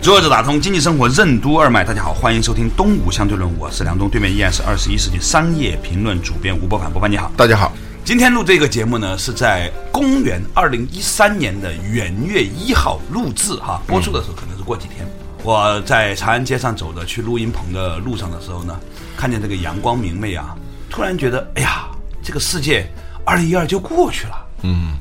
做着打通经济生活任督二脉，大家好，欢迎收听《东吴相对论》，我是梁东，对面依然是二十一世纪商业评论主编吴伯凡，伯凡你好，大家好。今天录这个节目呢，是在公元二零一三年的元月一号录制，哈，播出的时候可能是过几天。我在长安街上走着去录音棚的路上的时候呢，看见这个阳光明媚啊，突然觉得，哎呀，这个世界二零一二就过去了，嗯。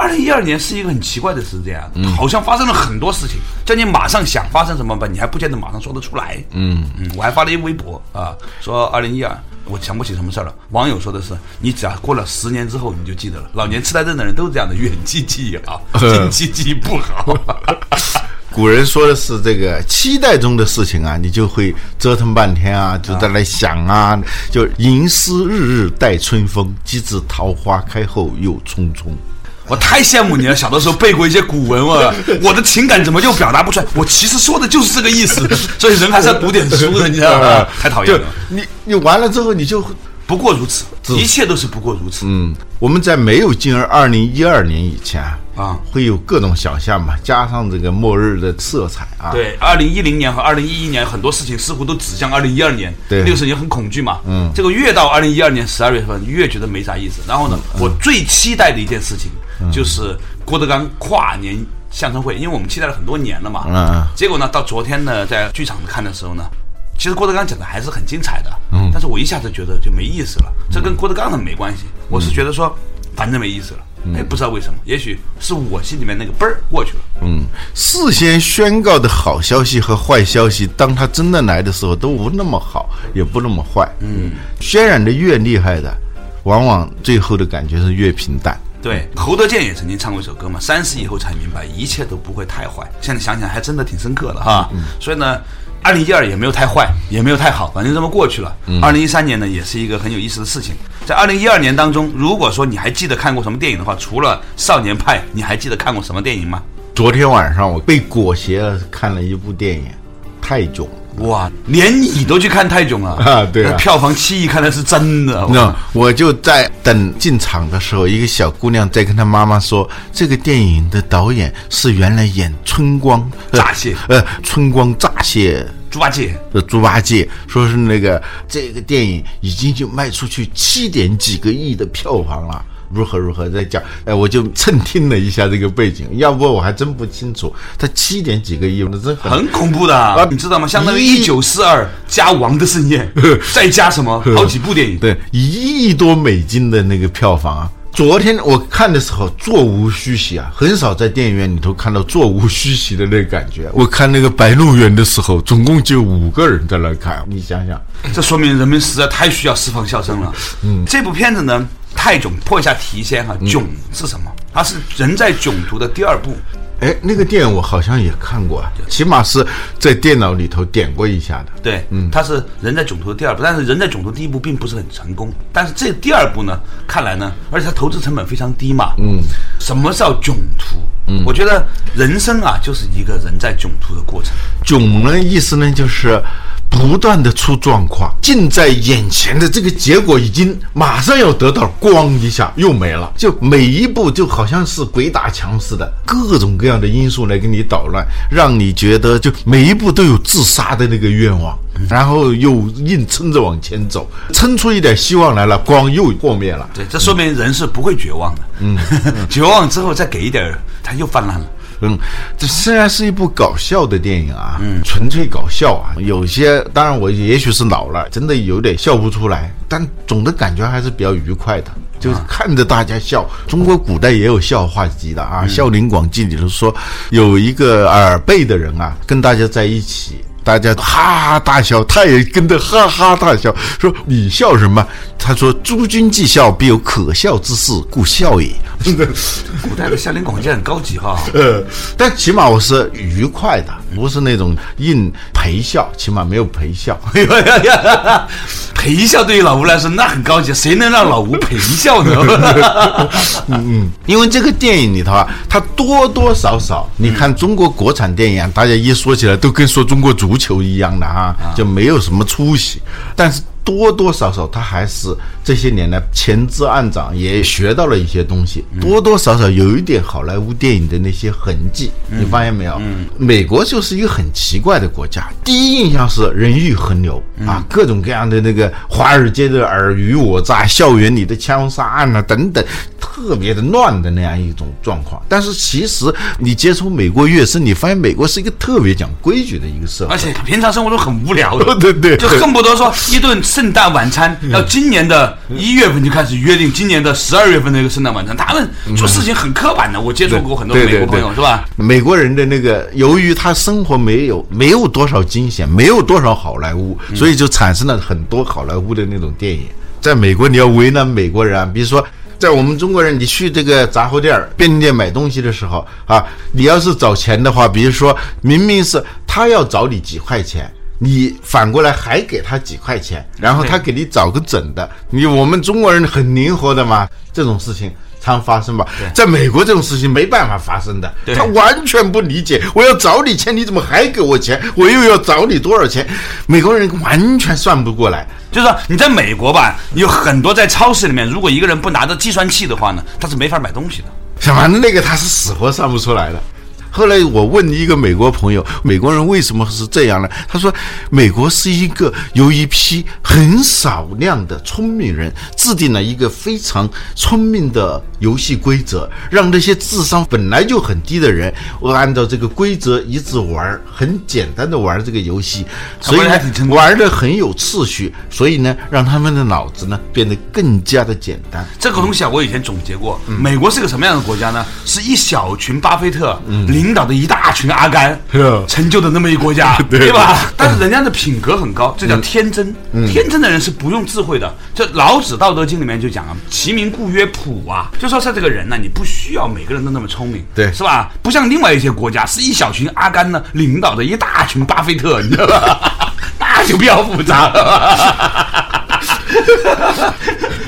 二零一二年是一个很奇怪的时间啊，好像发生了很多事情，叫你马上想发生什么吧，你还不见得马上说得出来。嗯嗯，我还发了一微博啊，说二零一二我想不起什么事儿了。网友说的是，你只要过了十年之后你就记得了。老年痴呆症的人都是这样的，远期记忆好，近期记忆不好。古人说的是这个期待中的事情啊，你就会折腾半天啊，就在那想啊，就吟诗日日待春风，机智桃花开后又匆匆。我太羡慕你了，小的时候背过一些古文，我 我的情感怎么就表达不出来？我其实说的就是这个意思，所以人还是要读点书的，你知道吗？太讨厌了。你你完了之后，你就不过如此，一切都是不过如此。嗯，我们在没有进入二零一二年以前啊，会有各种想象嘛，加上这个末日的色彩啊。对，二零一零年和二零一一年很多事情似乎都指向二零一二年，对，那个时候也很恐惧嘛。嗯，这个越到二零一二年十二月份，越觉得没啥意思。然后呢，我最期待的一件事情。就是郭德纲跨年相声会，因为我们期待了很多年了嘛。嗯。结果呢，到昨天呢，在剧场看的时候呢，其实郭德纲讲的还是很精彩的。嗯。但是我一下子觉得就没意思了。这跟郭德纲的没关系，我是觉得说，反正没意思了。哎，不知道为什么，也许是我心里面那个嘣儿过去了。嗯。事先宣告的好消息和坏消息，当他真的来的时候，都不那么好，也不那么坏。嗯。渲染的越厉害的，往往最后的感觉是越平淡。对，侯德健也曾经唱过一首歌嘛，三十以后才明白，一切都不会太坏。现在想想还真的挺深刻的哈。所以呢，二零一二也没有太坏，也没有太好，反正这么过去了。二零一三年呢，也是一个很有意思的事情。在二零一二年当中，如果说你还记得看过什么电影的话，除了《少年派》，你还记得看过什么电影吗？昨天晚上我被裹挟了看了一部电影《泰囧》。哇，连你都去看泰囧了啊？对，票房七亿，看来是真的。那我就在等进场的时候，一个小姑娘在跟她妈妈说，这个电影的导演是原来演《春光乍泄》呃，《春光乍泄》猪八戒呃猪八戒，说是那个这个电影已经就卖出去七点几个亿的票房了。如何如何在讲？哎，我就蹭听了一下这个背景，要不我还真不清楚。他七点几个亿，那真很恐怖的啊！你知道吗？相当于一九四二加《王的盛宴》，再加什么好几部电影？对，一亿多美金的那个票房啊！昨天我看的时候座无虚席啊，很少在电影院里头看到座无虚席的那个感觉。我看那个《白鹿原》的时候，总共就五个人在那看，你想想，这说明人们实在太需要释放笑声了。嗯，这部片子呢？泰囧破一下题先哈，囧是什么？它是人在囧途的第二部。哎，那个电影我好像也看过，起码是在电脑里头点过一下的。对，嗯，它是人在囧途的第二部，但是人在囧途第一部并不是很成功。但是这第二部呢，看来呢，而且它投资成本非常低嘛。嗯，什么叫囧途？嗯，我觉得人生啊，就是一个人在囧途的过程。囧呢，意思呢就是。不断的出状况，近在眼前的这个结果已经马上要得到，咣一下又没了。就每一步就好像是鬼打墙似的，各种各样的因素来给你捣乱，让你觉得就每一步都有自杀的那个愿望，然后又硬撑着往前走，撑出一点希望来了，光又破灭了。对，这说明人是不会绝望的。嗯，绝望之后再给一点，他又泛滥了。嗯，这虽然是一部搞笑的电影啊，嗯，纯粹搞笑啊，有些当然我也许是老了，真的有点笑不出来，但总的感觉还是比较愉快的，就是看着大家笑。中国古代也有笑话集的啊，《笑林广记》里头说，有一个耳背的人啊，跟大家在一起，大家哈哈大笑，他也跟着哈哈大笑，说你笑什么？他说：“诸君既笑，必有可笑之事，故笑也。”古代的笑脸广见很高级哈。呃，但起码我是愉快的，不是那种硬陪笑，起码没有陪笑。陪笑对于老吴来说那很高级，谁能让老吴陪笑呢？嗯嗯因为这个电影里头啊，它多多少少，你看中国国产电影啊，大家一说起来都跟说中国足球一样的啊，就没有什么出息。但是多多少少，他还是这些年来前知暗长，也学到了一些东西，多多少少有一点好莱坞电影的那些痕迹。你发现没有？美国就是一个很奇怪的国家，第一印象是人欲横流啊，各种各样的那个华尔街的尔虞我诈，校园里的枪杀案啊等等。特别的乱的那样一种状况，但是其实你接触美国越深，你发现美国是一个特别讲规矩的一个社会，而且平常生活中很无聊的，对对，就恨不得说一顿圣诞晚餐要今年的一月份就开始约定今年的十二月份的一个圣诞晚餐，他们做事情很刻板的。我接触过很多美国朋友，是吧？美国人的那个，由于他生活没有没有多少惊险，没有多少好莱坞，所以就产生了很多好莱坞的那种电影。在美国，你要为难美国人啊，比如说。在我们中国人，你去这个杂货店、便利店买东西的时候啊，你要是找钱的话，比如说明明是他要找你几块钱，你反过来还给他几块钱，然后他给你找个整的。你我们中国人很灵活的嘛，这种事情常发生吧？在美国这种事情没办法发生的，他完全不理解。我要找你钱，你怎么还给我钱？我又要找你多少钱？美国人完全算不过来。就是说你在美国吧，有很多在超市里面，如果一个人不拿着计算器的话呢，他是没法买东西的。反正那个他是死活算不出来的。后来我问一个美国朋友，美国人为什么是这样呢？他说，美国是一个由一批很少量的聪明人制定了一个非常聪明的游戏规则，让那些智商本来就很低的人，我按照这个规则一直玩，很简单的玩这个游戏，所以玩的很有次序，所以呢，让他们的脑子呢变得更加的简单。这个东西啊，我以前总结过，美国是个什么样的国家呢？是一小群巴菲特，嗯。领导的一大群阿甘成就的那么一国家，对吧？但是人家的品格很高，这叫天真。天真的人是不用智慧的。这老子《道德经》里面就讲啊，“其名故曰朴”啊，就说是这个人呢，你不需要每个人都那么聪明，对，是吧？不像另外一些国家，是一小群阿甘呢领导的一大群巴菲特，你知道吧？那就比较复杂了。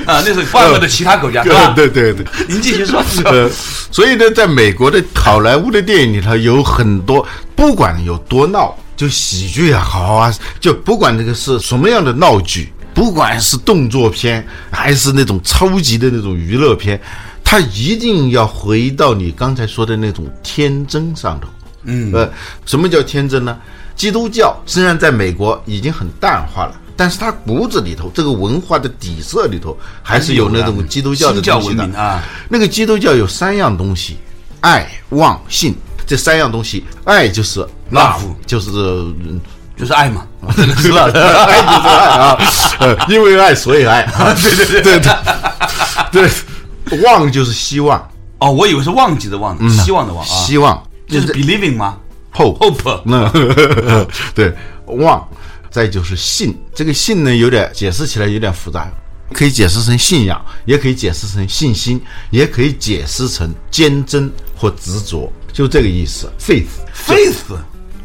啊，那是外国的其他国家，对吧对对对。您继续说。呃，所以呢，在美国的好莱坞的电影里头，有很多不管有多闹，就喜剧也好啊，就不管这个是什么样的闹剧，不管是动作片还是那种超级的那种娱乐片，它一定要回到你刚才说的那种天真上头。嗯，呃，什么叫天真呢？基督教虽然在美国已经很淡化了。但是他骨子里头，这个文化的底色里头，还是有那种基督教的东西的啊。那个基督教有三样东西：爱、望、信。这三样东西，爱就是 love，就是就是爱嘛，是吧？爱就是爱啊，因为爱所以爱。对对对对对，望就是希望。哦，我以为是忘记的忘，希望的望啊。希望就是 believing 吗？hope hope。那 对望。再就是信，这个信呢，有点解释起来有点复杂，可以解释成信仰，也可以解释成信心，也可以解释成坚贞或执着，就这个意思。faith，faith，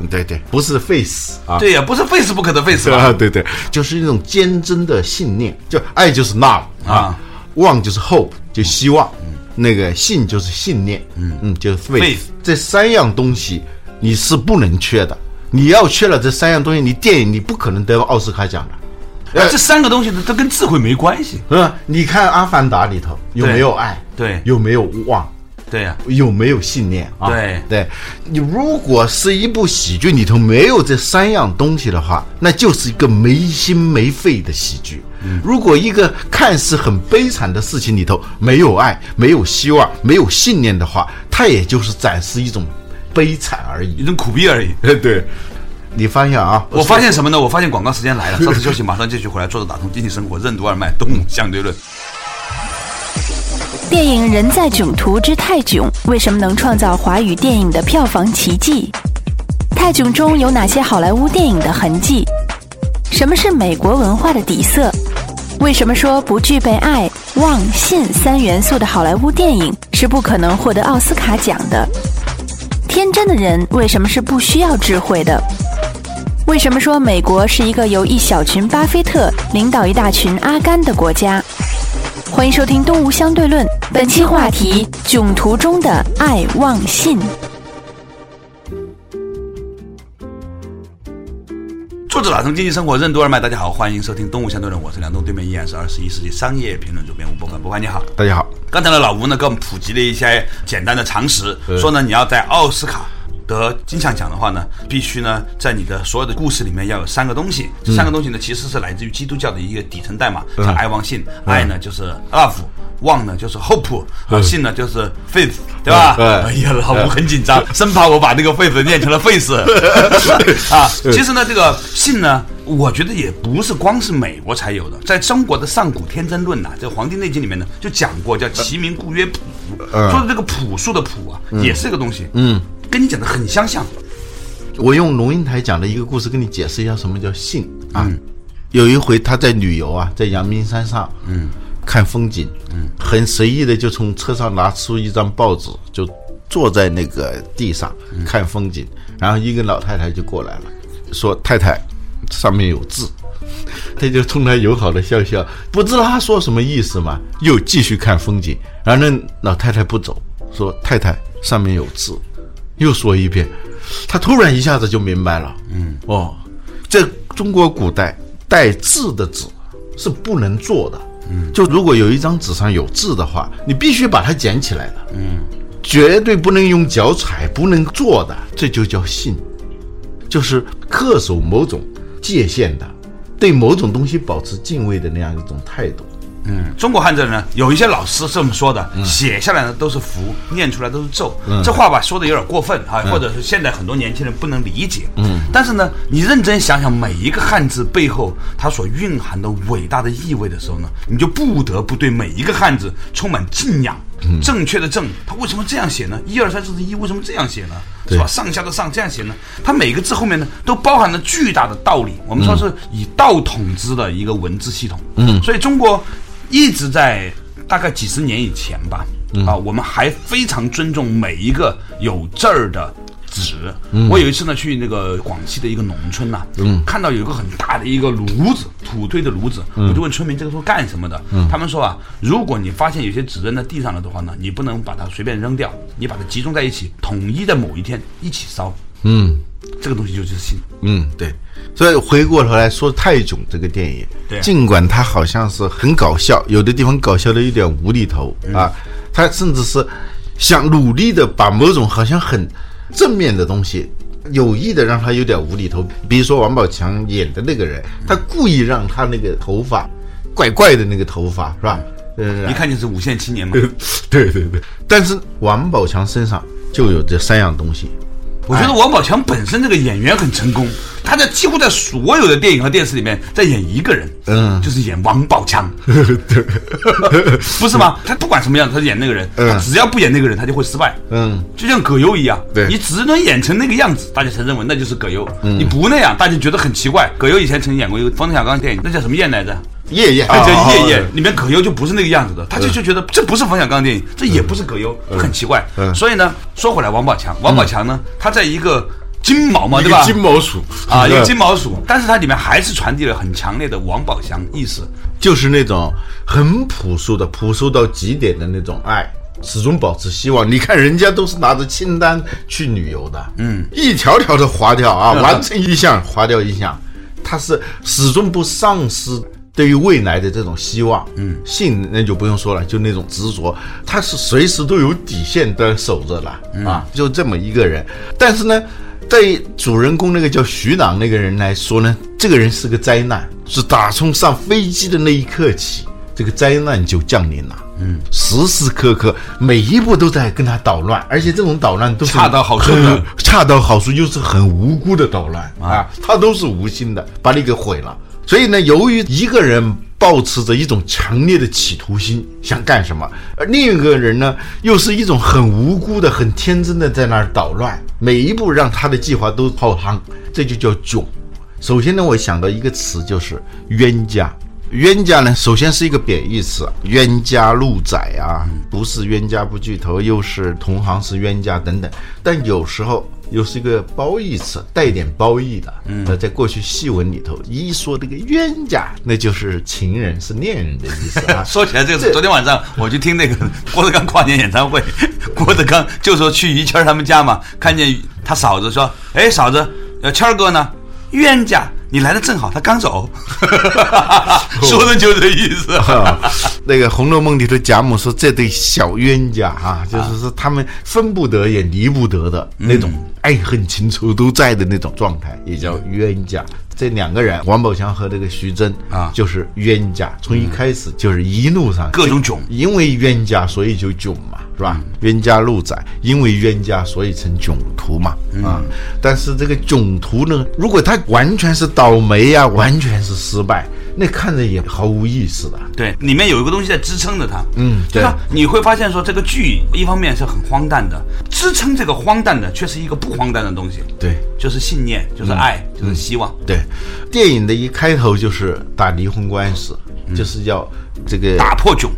对对，不是 face 啊，对呀，不是 face 不可的 face 啊，对对，就是一种坚贞的信念，就爱就是 love 啊，望就是 hope，就希望，那个信就是信念，嗯。嗯，就是 faith，这三样东西你是不能缺的。你要缺了这三样东西，你电影你不可能得奥斯卡奖的。这三个东西都跟智慧没关系，是吧？你看《阿凡达》里头有没有爱？对，有没有望？对呀，有没有信念？啊？对对，你如果是一部喜剧里头没有这三样东西的话，那就是一个没心没肺的喜剧。如果一个看似很悲惨的事情里头没有爱、没有希望、没有信念的话，它也就是展示一种。悲惨而已，一种苦逼而已。对，你发现啊？我发现什么呢？我发现广告时间来了。稍事休息，马上继续回来。坐着打通经济生活，任督二脉，动相对论。电影《人在囧途之泰囧》为什么能创造华语电影的票房奇迹？泰囧中有哪些好莱坞电影的痕迹？什么是美国文化的底色？为什么说不具备爱、望、信三元素的好莱坞电影？是不可能获得奥斯卡奖的。天真的人为什么是不需要智慧的？为什么说美国是一个由一小群巴菲特领导一大群阿甘的国家？欢迎收听《东吴相对论》，本期话题：囧途中的爱忘信。作者打通经济生活任督二脉，大家好，欢迎收听《动物相对论》，我是梁东，对面依然是二十一世纪商业评论主编吴伯凡，伯凡你好。大家好，刚才呢老吴呢，给我们普及了一些简单的常识，说呢，你要在奥斯卡得金像奖的话呢，必须呢，在你的所有的故事里面要有三个东西。这三个东西呢，其实是来自于基督教的一个底层代码，叫爱忘信。爱呢就是 love，望呢就是 hope，啊，信呢就是 faith，对吧？哎呀，老吴很紧张，生怕我把那个 faith 念成了 face 啊。其实呢，这个信呢。我觉得也不是光是美国才有的，在中国的上古天真论呐，这《黄帝内经》里面呢就讲过，叫其名故曰朴，说的这个朴素的朴啊，也是一个东西，嗯，跟你讲的很相像。我用龙应台讲的一个故事跟你解释一下什么叫信啊。有一回他在旅游啊，在阳明山上，嗯，看风景，嗯，很随意的就从车上拿出一张报纸，就坐在那个地上看风景，然后一个老太太就过来了，说太太。上面有字，他就冲他友好的笑笑，不知道他说什么意思嘛，又继续看风景。然后那老太太不走，说太太上面有字，又说一遍，他突然一下子就明白了。嗯，哦，在中国古代带字的纸是不能做的。嗯，就如果有一张纸上有字的话，你必须把它捡起来的。嗯，绝对不能用脚踩，不能做的，这就叫信，就是恪守某种。界限的，对某种东西保持敬畏的那样一种态度。嗯，中国汉字呢，有一些老师是这么说的，写下来呢都是符，念出来都是咒。这话吧说的有点过分啊，或者是现在很多年轻人不能理解。嗯，但是呢，你认真想想每一个汉字背后它所蕴含的伟大的意味的时候呢，你就不得不对每一个汉字充满敬仰。正确的正，它为什么这样写呢？一二三四的一为什么这样写呢？是吧？上下的上这样写呢？它每个字后面呢都包含了巨大的道理。我们说是以道统之的一个文字系统。嗯，所以中国。一直在大概几十年以前吧，啊，我们还非常尊重每一个有字儿的纸。我有一次呢去那个广西的一个农村呐，看到有一个很大的一个炉子，土堆的炉子，我就问村民这个是干什么的？他们说啊，如果你发现有些纸扔在地上了的话呢，你不能把它随便扔掉，你把它集中在一起，统一在某一天一起烧。嗯。这个东西就是信，嗯，对，所以回过头来说《泰囧》这个电影，对，尽管它好像是很搞笑，有的地方搞笑的有点无厘头啊，它甚至是想努力的把某种好像很正面的东西，有意的让它有点无厘头。比如说王宝强演的那个人，他故意让他那个头发怪怪的那个头发是吧？嗯一看就是五线青年嘛。对对对，但是王宝强身上就有这三样东西。我觉得王宝强本身这个演员很成功，他在几乎在所有的电影和电视里面在演一个人，嗯，就是演王宝强，不是吗？他不管什么样子，他演那个人，他只要不演那个人，他就会失败，嗯，就像葛优一样，对，你只能演成那个样子，大家才认为那就是葛优，你不那样，大家觉得很奇怪。葛优以前曾经演过一个冯小刚电影，那叫什么燕来着？叶叶，叫夜夜，里面葛优就不是那个样子的，他就就觉得这不是冯小刚电影，这也不是葛优，很奇怪。所以呢，说回来，王宝强，王宝强呢，他在一个金毛嘛，对吧？金毛鼠。啊，一个金毛鼠，但是它里面还是传递了很强烈的王宝强意识，就是那种很朴素的、朴素到极点的那种爱，始终保持希望。你看人家都是拿着清单去旅游的，嗯，一条条的划掉啊，完成一项划掉一项，他是始终不丧失。对于未来的这种希望，嗯，信那就不用说了，就那种执着，他是随时都有底线的守着了啊，就这么一个人。但是呢，对主人公那个叫徐朗那个人来说呢，这个人是个灾难，是打从上飞机的那一刻起，这个灾难就降临了。嗯，时时刻刻每一步都在跟他捣乱，而且这种捣乱都是恰到好处，恰到好处又是很无辜的捣乱啊，他都是无心的，把你给毁了。所以呢，由于一个人保持着一种强烈的企图心，想干什么，而另一个人呢，又是一种很无辜的、很天真的在那儿捣乱，每一步让他的计划都泡汤，这就叫囧。首先呢，我想到一个词，就是冤家。冤家呢，首先是一个贬义词，冤家路窄啊，不是冤家不聚头，又是同行是冤家等等。但有时候又是一个褒义词，带点褒义的。嗯，那在过去戏文里头，一说这个冤家，那就是情人，是恋人的意思啊。说起来这个，昨天晚上我去听那个郭德纲跨年演唱会，郭德纲就说去于谦儿他们家嘛，看见他嫂子说：“哎，嫂子，呃，谦儿哥呢？冤家。”你来的正好，他刚走，说的就这意思。那个《红楼梦》里头，贾母说这对小冤家啊，就是说他们分不得也离不得的那种爱恨情仇都在的那种状态，也叫冤家。这两个人，王宝强和这个徐峥啊，就是冤家，从一开始就是一路上各种囧，因为冤家所以就囧嘛。是吧？冤家路窄，因为冤家所以成囧途嘛。啊，但是这个囧途呢，如果他完全是倒霉呀，完全是失败，那看着也毫无意思的。对，里面有一个东西在支撑着他。嗯，对。你会发现说，这个剧一方面是很荒诞的，支撑这个荒诞的却是一个不荒诞的东西。对，就是信念，就是爱，就是希望。对，电影的一开头就是打离婚官司，就是要这个打破囧。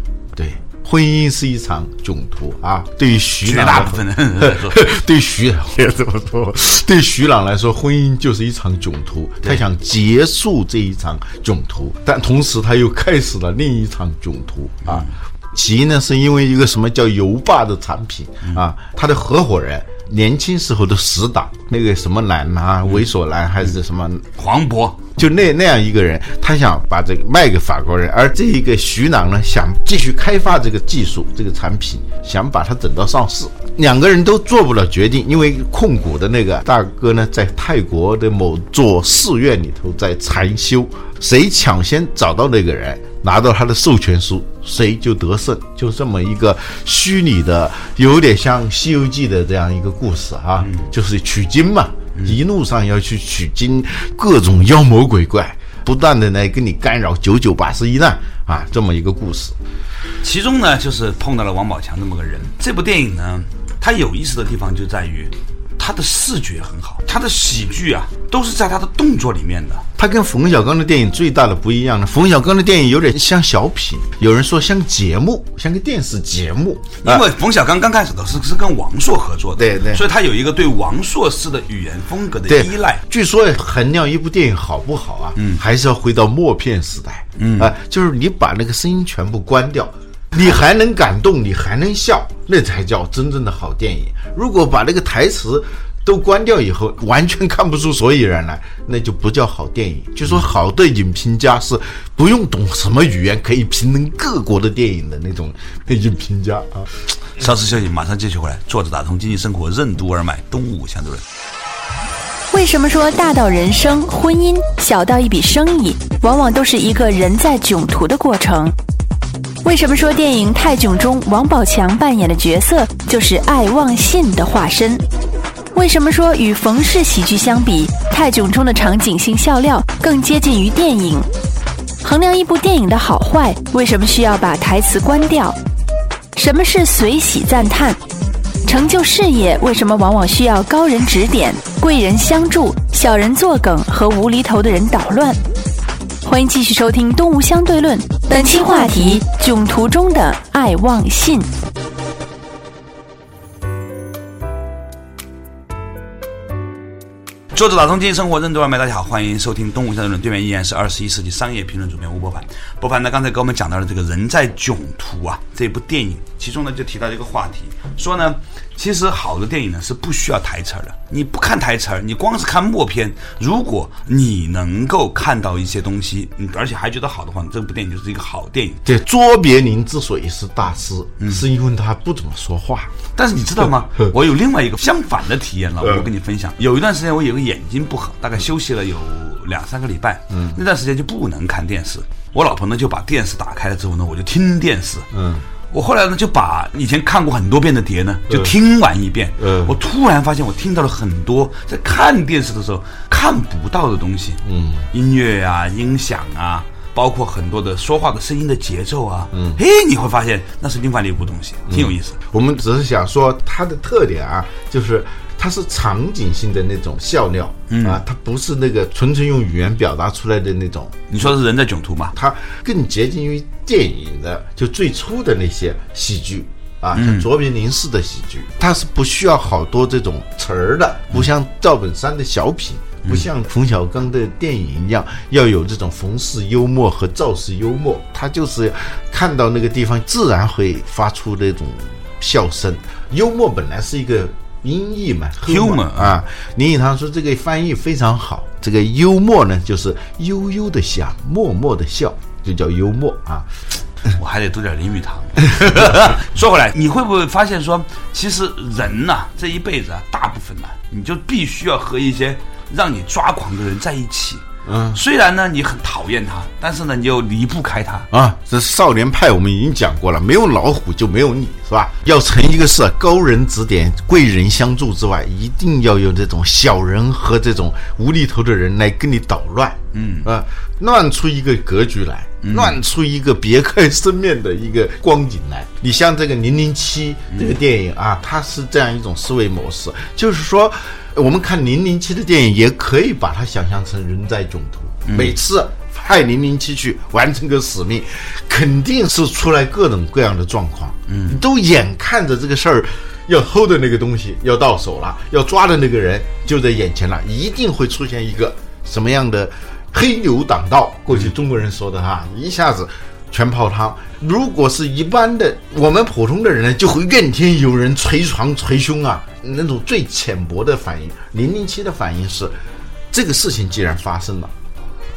对。婚姻是一场囧途啊！对于徐朗，大部分人 对徐别这么说，对徐朗来说，婚姻就是一场囧途。他想结束这一场囧途，但同时他又开始了另一场囧途啊！起因呢，是因为一个什么叫油霸的产品啊？他的合伙人年轻时候的死党，那个什么男啊，猥琐男还是什么黄渤。就那那样一个人，他想把这个卖给法国人，而这一个徐朗呢，想继续开发这个技术、这个产品，想把它整到上市。两个人都做不了决定，因为控股的那个大哥呢，在泰国的某座寺院里头在禅修，谁抢先找到那个人，拿到他的授权书，谁就得胜。就这么一个虚拟的，有点像《西游记》的这样一个故事啊，就是取经嘛。一路上要去取经，各种妖魔鬼怪不断的来跟你干扰，九九八十一难啊，这么一个故事。其中呢，就是碰到了王宝强这么个人。这部电影呢，它有意思的地方就在于。他的视觉很好，他的喜剧啊，都是在他的动作里面的。他跟冯小刚的电影最大的不一样呢，冯小刚的电影有点像小品，有人说像节目，像个电视节目。因为冯小刚刚开始的是是跟王朔合作的，对对，所以他有一个对王朔式的语言风格的依赖。据说衡量一部电影好不好啊，嗯，还是要回到默片时代，嗯啊，就是你把那个声音全部关掉。你还能感动，你还能笑，那才叫真正的好电影。如果把那个台词都关掉以后，完全看不出所以然来，那就不叫好电影。就说好的影评家是不用懂什么语言，可以评论各国的电影的那种影评家啊。稍事休息，马上继续回来。坐着打通经济生活任督二脉，东吴相对论。为什么说大到人生、婚姻，小到一笔生意，往往都是一个人在囧途的过程？为什么说电影《泰囧》中王宝强扮演的角色就是爱忘信的化身？为什么说与冯氏喜剧相比，《泰囧》中的场景性笑料更接近于电影？衡量一部电影的好坏，为什么需要把台词关掉？什么是随喜赞叹？成就事业为什么往往需要高人指点、贵人相助、小人作梗和无厘头的人捣乱？欢迎继续收听《东吴相对论》，本期话题：囧途中的爱忘信。作者打通经济生活任督二脉，大家好，欢迎收听《东吴相对论》，对面依然是二十一世纪商业评论主编吴伯凡。伯凡呢，刚才给我们讲到了这个人在囧途啊这部电影，其中呢就提到一个话题，说呢。其实好的电影呢是不需要台词的，你不看台词儿，你光是看默片，如果你能够看到一些东西，而且还觉得好的话，这部电影就是一个好电影。对，卓别林之所以是大师，是因为他不怎么说话。但是你知道吗？我有另外一个相反的体验了，我跟你分享。有一段时间我有个眼睛不好，大概休息了有两三个礼拜，嗯，那段时间就不能看电视。我老婆呢就把电视打开了之后呢，我就听电视，嗯。我后来呢，就把以前看过很多遍的碟呢，就听完一遍。嗯，我突然发现，我听到了很多在看电视的时候看不到的东西。嗯，音乐啊，音响啊，包括很多的说话的声音的节奏啊。嗯，嘿，你会发现那是另外的一部东西，挺有意思。我们只是想说它的特点啊，就是。它是场景性的那种笑料，嗯啊，它不是那个纯粹用语言表达出来的那种，你说的是人在囧途嘛？它更接近于电影的，就最初的那些喜剧。啊，像卓别林式的喜剧，它是不需要好多这种词儿的，不像赵本山的小品，不像冯小刚的电影一样要有这种冯式幽默和赵式幽默，他就是看到那个地方自然会发出那种笑声。幽默本来是一个音译嘛 Humor 啊，林语堂说这个翻译非常好，这个幽默呢就是悠悠的想，默默的笑，就叫幽默啊。我还得读点林语堂。说回来，你会不会发现说，其实人呐，这一辈子啊，大部分呢，你就必须要和一些让你抓狂的人在一起。嗯，虽然呢你很讨厌他，但是呢你又离不开他啊。这少年派我们已经讲过了，没有老虎就没有你，是吧？要成一个事，高人指点、贵人相助之外，一定要有这种小人和这种无厘头的人来跟你捣乱。嗯啊，乱出一个格局来，乱出一个别开生面的一个光景来。你像这个《零零七》这个电影啊，它是这样一种思维模式，就是说。我们看零零七的电影，也可以把它想象成人在囧途。每次派零零七去完成个使命，肯定是出来各种各样的状况。嗯，都眼看着这个事儿要偷的那个东西要到手了，要抓的那个人就在眼前了，一定会出现一个什么样的黑牛挡道？过去中国人说的哈，一下子。全泡汤。如果是一般的，我们普通的人呢，就会怨天尤人、捶床捶胸啊，那种最浅薄的反应。零零七的反应是，这个事情既然发生了，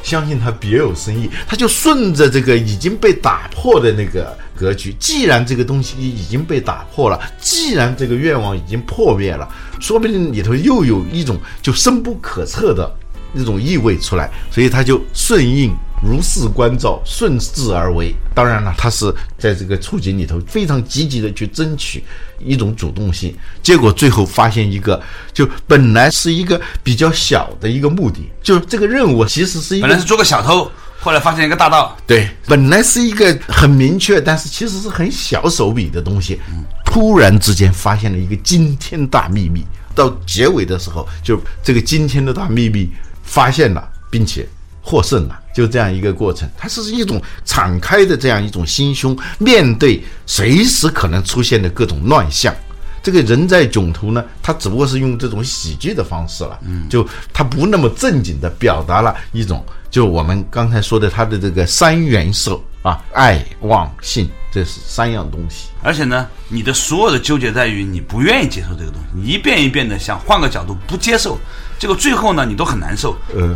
相信他别有深意，他就顺着这个已经被打破的那个格局。既然这个东西已经被打破了，既然这个愿望已经破灭了，说不定里头又有一种就深不可测的那种意味出来，所以他就顺应。如是关照，顺势而为。当然了，他是在这个处境里头非常积极的去争取一种主动性。结果最后发现一个，就本来是一个比较小的一个目的，就是这个任务其实是一个本来是做个小偷，后来发现一个大盗。对，本来是一个很明确，但是其实是很小手笔的东西。突然之间发现了一个惊天大秘密，到结尾的时候，就这个惊天的大秘密发现了，并且。获胜了，就这样一个过程，它是一种敞开的这样一种心胸，面对随时可能出现的各种乱象。这个人在囧途呢，他只不过是用这种喜剧的方式了，嗯，就他不那么正经的表达了一种，就我们刚才说的他的这个三元色啊，爱、望、性，这是三样东西。而且呢，你的所有的纠结在于你不愿意接受这个东西，你一遍一遍的想换个角度不接受，结果最后呢，你都很难受。嗯。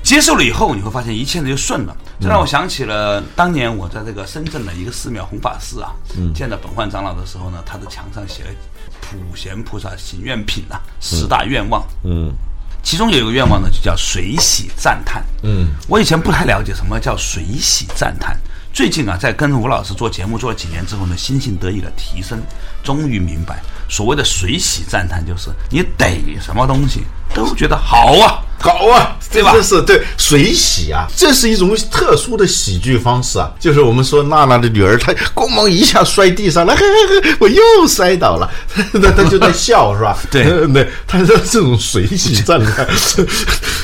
接受了以后，你会发现一切呢就顺了。这让我想起了当年我在这个深圳的一个寺庙弘法寺啊，见到本焕长老的时候呢，他的墙上写了“普贤菩萨行愿品”呐，十大愿望。嗯，其中有一个愿望呢，就叫随喜赞叹。嗯，我以前不太了解什么叫随喜赞叹，最近啊，在跟吴老师做节目做了几年之后呢，心性得以了提升，终于明白所谓的水洗赞叹，就是你逮什么东西都觉得好啊。好啊，对吧？这是对水洗啊，这是一种特殊的喜剧方式啊。就是我们说娜娜的女儿，她咣忙一下摔地上了，嘿嘿嘿，我又摔倒了，那她就在笑是吧？对 对，她说这种水洗赞叹。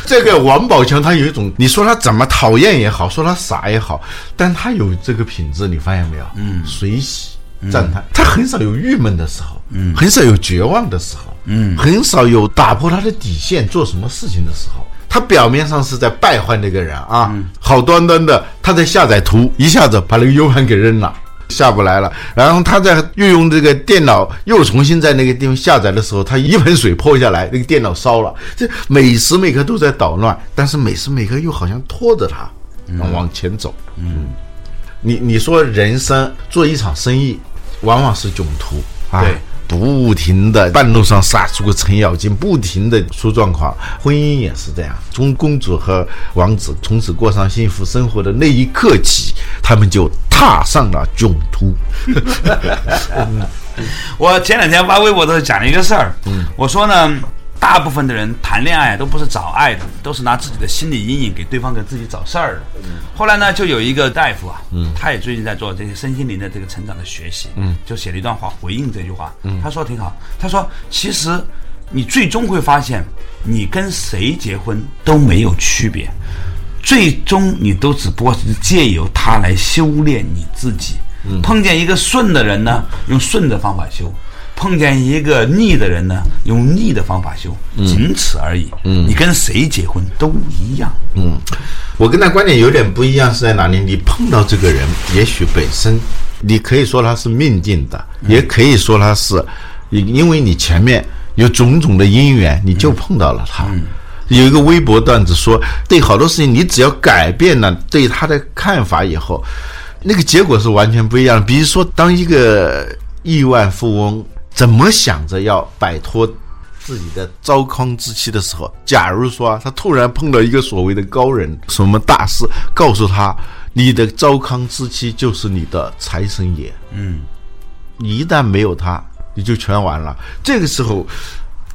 这个王宝强他有一种，你说他怎么讨厌也好，说他傻也好，但他有这个品质，你发现没有？嗯，水洗赞叹，他很少有郁闷的时候，嗯，很少有绝望的时候。嗯，很少有打破他的底线做什么事情的时候。他表面上是在败坏那个人啊，好端端的他在下载图，一下子把那个 U 盘给扔了，下不来了。然后他在又用这个电脑又重新在那个地方下载的时候，他一盆水泼下来，那个电脑烧了。这每时每刻都在捣乱，但是每时每刻又好像拖着他往前走。嗯，你你说人生做一场生意，往往是囧途啊。对。不停的半路上杀出个程咬金，不停的出状况。婚姻也是这样，从公主和王子从此过上幸福生活的那一刻起，他们就踏上了囧途。我前两天发微博的时候讲了一个事儿，我说呢。大部分的人谈恋爱都不是找爱的，都是拿自己的心理阴影给对方给自己找事儿的。后来呢，就有一个大夫啊，嗯他也最近在做这些身心灵的这个成长的学习，嗯就写了一段话回应这句话。嗯他说挺好，他说其实你最终会发现，你跟谁结婚都没有区别，最终你都只不过是借由他来修炼你自己。碰见一个顺的人呢，用顺的方法修；碰见一个逆的人呢，用逆的方法修，仅此而已。嗯，你跟谁结婚都一样。嗯，我跟他观点有点不一样，是在哪里？你碰到这个人，也许本身你可以说他是命定的，也可以说他是因因为你前面有种种的因缘，你就碰到了他。有一个微博段子说，对好多事情，你只要改变了对他的看法以后，那个结果是完全不一样的。比如说，当一个亿万富翁怎么想着要摆脱自己的糟糠之妻的时候，假如说啊他突然碰到一个所谓的高人、什么大师，告诉他你的糟糠之妻就是你的财神爷，嗯，你一旦没有他，你就全完了。这个时候，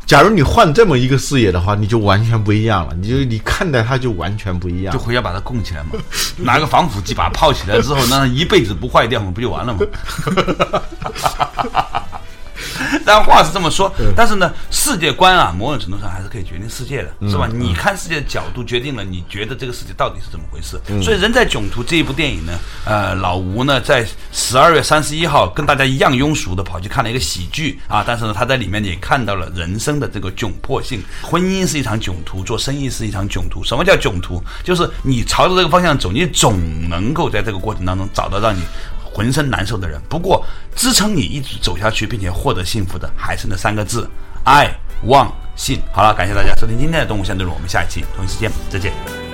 假如你换这么一个视野的话，你就完全不一样了。你就你看待他就完全不一样就。回家把它供起来嘛，拿个防腐剂把它泡起来之后，让它一辈子不坏掉嘛，不就完了吗？但话是这么说，但是呢，世界观啊，某种程度上还是可以决定世界的，是吧？你看世界的角度决定了你觉得这个世界到底是怎么回事。所以《人在囧途》这一部电影呢，呃，老吴呢在十二月三十一号跟大家一样庸俗的跑去看了一个喜剧啊，但是呢，他在里面也看到了人生的这个窘迫性，婚姻是一场囧途，做生意是一场囧途。什么叫囧途？就是你朝着这个方向走，你总能够在这个过程当中找到让你。浑身难受的人。不过，支撑你一直走下去，并且获得幸福的，还是那三个字：爱、望、信。好了，感谢大家收听今天的《动物相对论》，我们下一期同一时间再见。